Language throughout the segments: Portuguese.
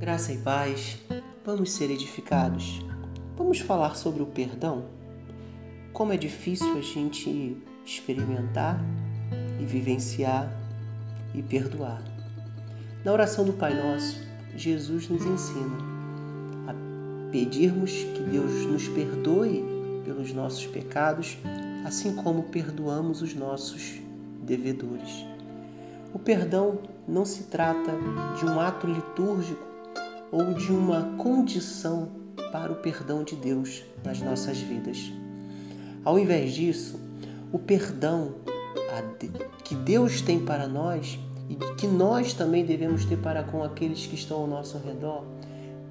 Graça e paz, vamos ser edificados. Vamos falar sobre o perdão? Como é difícil a gente experimentar e vivenciar e perdoar. Na oração do Pai Nosso, Jesus nos ensina a pedirmos que Deus nos perdoe pelos nossos pecados, assim como perdoamos os nossos devedores. O perdão não se trata de um ato litúrgico ou de uma condição para o perdão de Deus nas nossas vidas. Ao invés disso, o perdão que Deus tem para nós e que nós também devemos ter para com aqueles que estão ao nosso redor,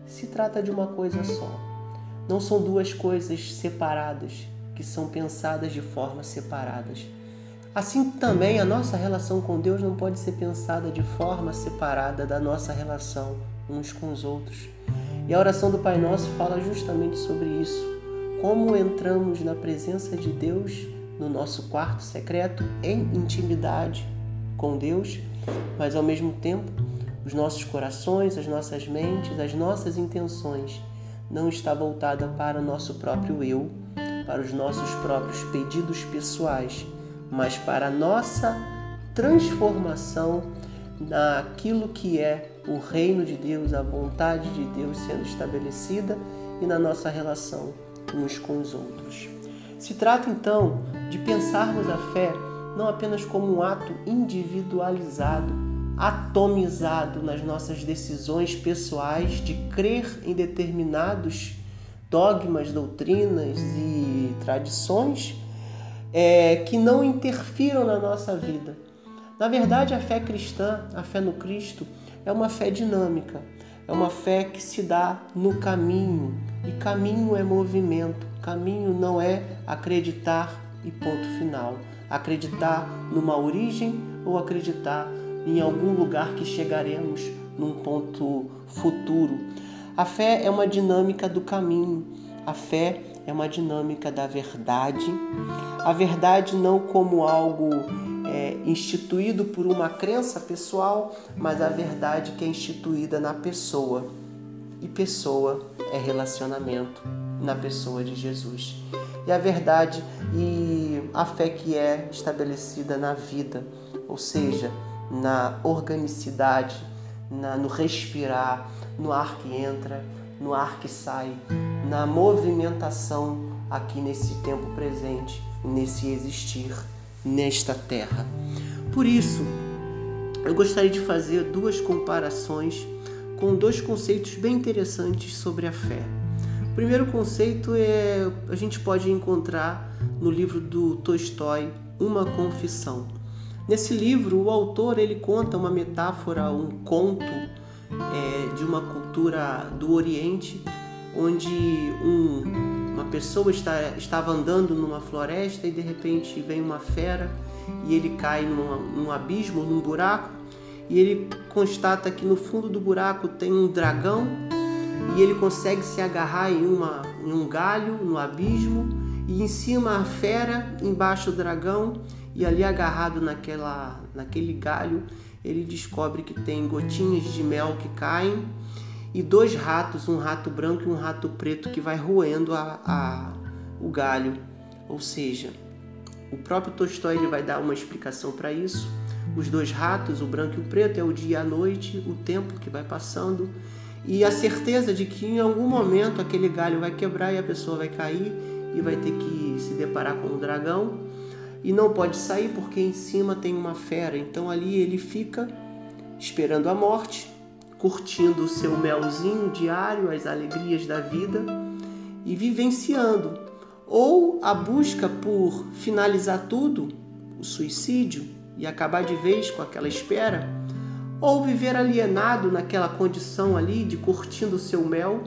se trata de uma coisa só. Não são duas coisas separadas que são pensadas de forma separadas. Assim também a nossa relação com Deus não pode ser pensada de forma separada da nossa relação uns com os outros. E a oração do Pai Nosso fala justamente sobre isso. Como entramos na presença de Deus no nosso quarto secreto em intimidade com Deus, mas ao mesmo tempo os nossos corações, as nossas mentes, as nossas intenções não está voltada para o nosso próprio eu, para os nossos próprios pedidos pessoais, mas para a nossa transformação naquilo que é o reino de Deus, a vontade de Deus sendo estabelecida e na nossa relação uns com os outros. Se trata então de pensarmos a fé não apenas como um ato individualizado, atomizado nas nossas decisões pessoais de crer em determinados dogmas, doutrinas e tradições é, que não interfiram na nossa vida. Na verdade, a fé cristã, a fé no Cristo, é uma fé dinâmica, é uma fé que se dá no caminho. E caminho é movimento, caminho não é acreditar e ponto final. Acreditar numa origem ou acreditar em algum lugar que chegaremos num ponto futuro. A fé é uma dinâmica do caminho. A fé é uma dinâmica da verdade. A verdade não como algo é, instituído por uma crença pessoal, mas a verdade que é instituída na pessoa. E pessoa é relacionamento na pessoa de Jesus. E a verdade e a fé que é estabelecida na vida, ou seja, na organicidade, na, no respirar, no ar que entra, no ar que sai, na movimentação aqui nesse tempo presente, nesse existir nesta terra. Por isso, eu gostaria de fazer duas comparações com dois conceitos bem interessantes sobre a fé. O primeiro conceito é a gente pode encontrar no livro do Tolstói, Uma Confissão. Nesse livro, o autor ele conta uma metáfora, um conto é, de uma cultura do Oriente, onde um uma pessoa está, estava andando numa floresta e de repente vem uma fera e ele cai num, abismo, num buraco, e ele constata que no fundo do buraco tem um dragão e ele consegue se agarrar em, uma, em um galho no abismo e em cima a fera, embaixo o dragão e ali agarrado naquela, naquele galho ele descobre que tem gotinhas de mel que caem e dois ratos, um rato branco e um rato preto que vai roendo a, a, o galho. Ou seja, o próprio Tolstói vai dar uma explicação para isso. Os dois ratos, o branco e o preto, é o dia e a noite, o tempo que vai passando e a certeza de que em algum momento aquele galho vai quebrar e a pessoa vai cair e vai ter que se deparar com um dragão e não pode sair porque em cima tem uma fera. Então ali ele fica esperando a morte curtindo o seu melzinho diário, as alegrias da vida e vivenciando. Ou a busca por finalizar tudo, o suicídio, e acabar de vez com aquela espera, ou viver alienado naquela condição ali de curtindo o seu mel,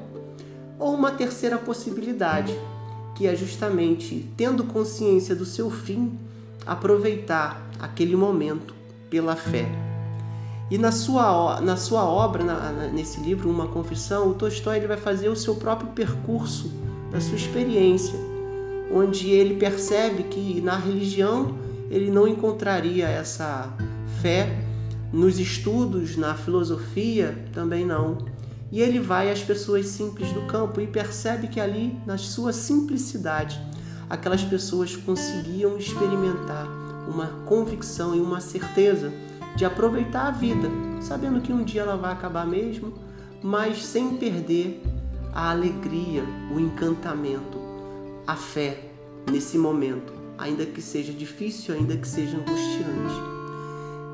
ou uma terceira possibilidade, que é justamente tendo consciência do seu fim, aproveitar aquele momento pela fé. E na sua, na sua obra, na, nesse livro, Uma Confissão, o Tolstói ele vai fazer o seu próprio percurso da sua experiência, onde ele percebe que na religião ele não encontraria essa fé, nos estudos, na filosofia também não. e ele vai às pessoas simples do campo e percebe que ali, na sua simplicidade, aquelas pessoas conseguiam experimentar uma convicção e uma certeza de aproveitar a vida, sabendo que um dia ela vai acabar mesmo, mas sem perder a alegria, o encantamento, a fé nesse momento, ainda que seja difícil, ainda que seja angustiante.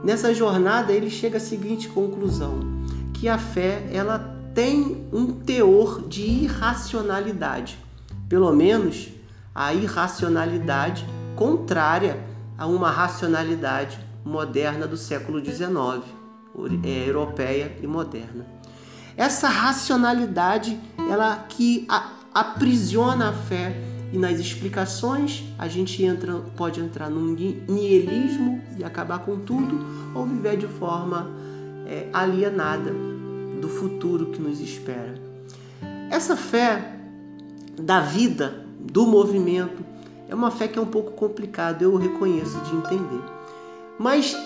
Nessa jornada ele chega à seguinte conclusão: que a fé ela tem um teor de irracionalidade, pelo menos a irracionalidade contrária a uma racionalidade moderna do século XIX, é, europeia e moderna. Essa racionalidade, ela que aprisiona a fé e nas explicações a gente entra, pode entrar num nihilismo e acabar com tudo ou viver de forma é, alienada do futuro que nos espera. Essa fé da vida, do movimento, é uma fé que é um pouco complicada, eu reconheço de entender. Mas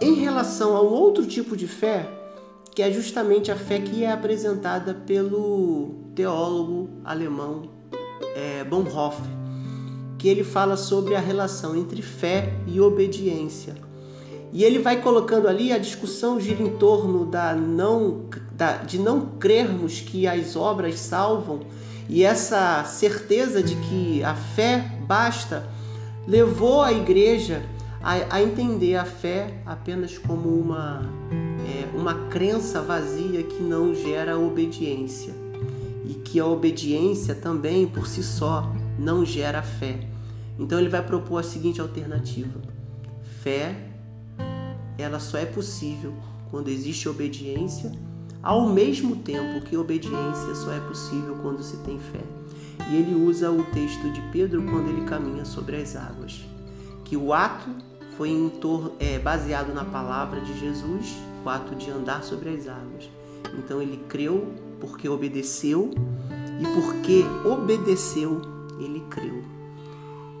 em relação ao outro tipo de fé, que é justamente a fé que é apresentada pelo teólogo alemão é, Bonhoeffer, que ele fala sobre a relação entre fé e obediência. E ele vai colocando ali a discussão gira em torno da não, da, de não crermos que as obras salvam e essa certeza de que a fé basta levou a igreja a, a entender a fé apenas como uma, é, uma crença vazia que não gera obediência e que a obediência também por si só não gera fé. Então ele vai propor a seguinte alternativa: fé ela só é possível quando existe obediência, ao mesmo tempo que obediência só é possível quando se tem fé. E ele usa o texto de Pedro quando ele caminha sobre as águas, que o ato foi em é, baseado na palavra de Jesus, o ato de andar sobre as águas. Então ele creu porque obedeceu e porque obedeceu ele creu.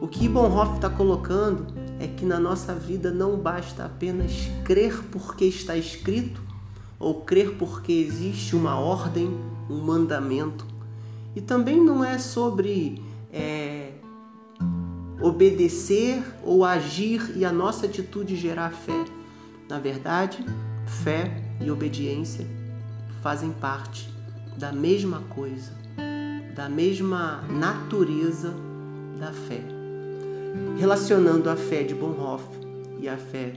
O que Bonhoeffer está colocando é que na nossa vida não basta apenas crer porque está escrito ou crer porque existe uma ordem, um mandamento. E também não é sobre é, obedecer ou agir e a nossa atitude gerar fé. Na verdade, fé e obediência fazem parte da mesma coisa, da mesma natureza da fé relacionando a fé de Bonhoeffer e a fé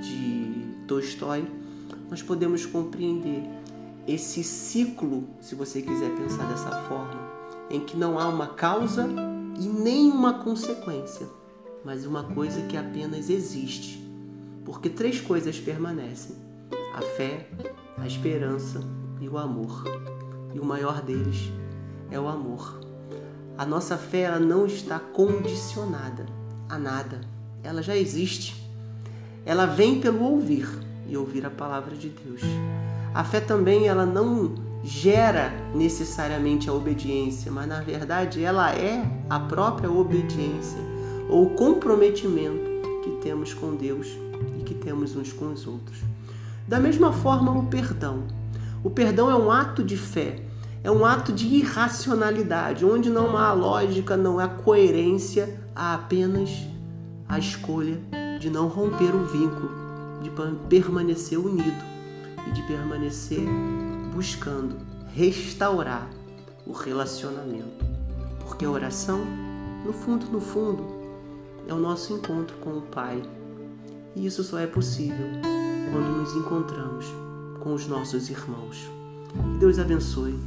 de Tolstói, nós podemos compreender esse ciclo, se você quiser pensar dessa forma, em que não há uma causa e nem uma consequência, mas uma coisa que apenas existe. Porque três coisas permanecem: a fé, a esperança e o amor. E o maior deles é o amor. A nossa fé ela não está condicionada a nada. Ela já existe. Ela vem pelo ouvir e ouvir a palavra de Deus. A fé também ela não gera necessariamente a obediência, mas na verdade ela é a própria obediência ou comprometimento que temos com Deus e que temos uns com os outros. Da mesma forma, o perdão. O perdão é um ato de fé, é um ato de irracionalidade, onde não há lógica, não há coerência, há apenas a escolha de não romper o vínculo, de permanecer unido e de permanecer buscando restaurar o relacionamento. Porque a oração, no fundo, no fundo, é o nosso encontro com o Pai. E isso só é possível quando nos encontramos com os nossos irmãos. Que Deus abençoe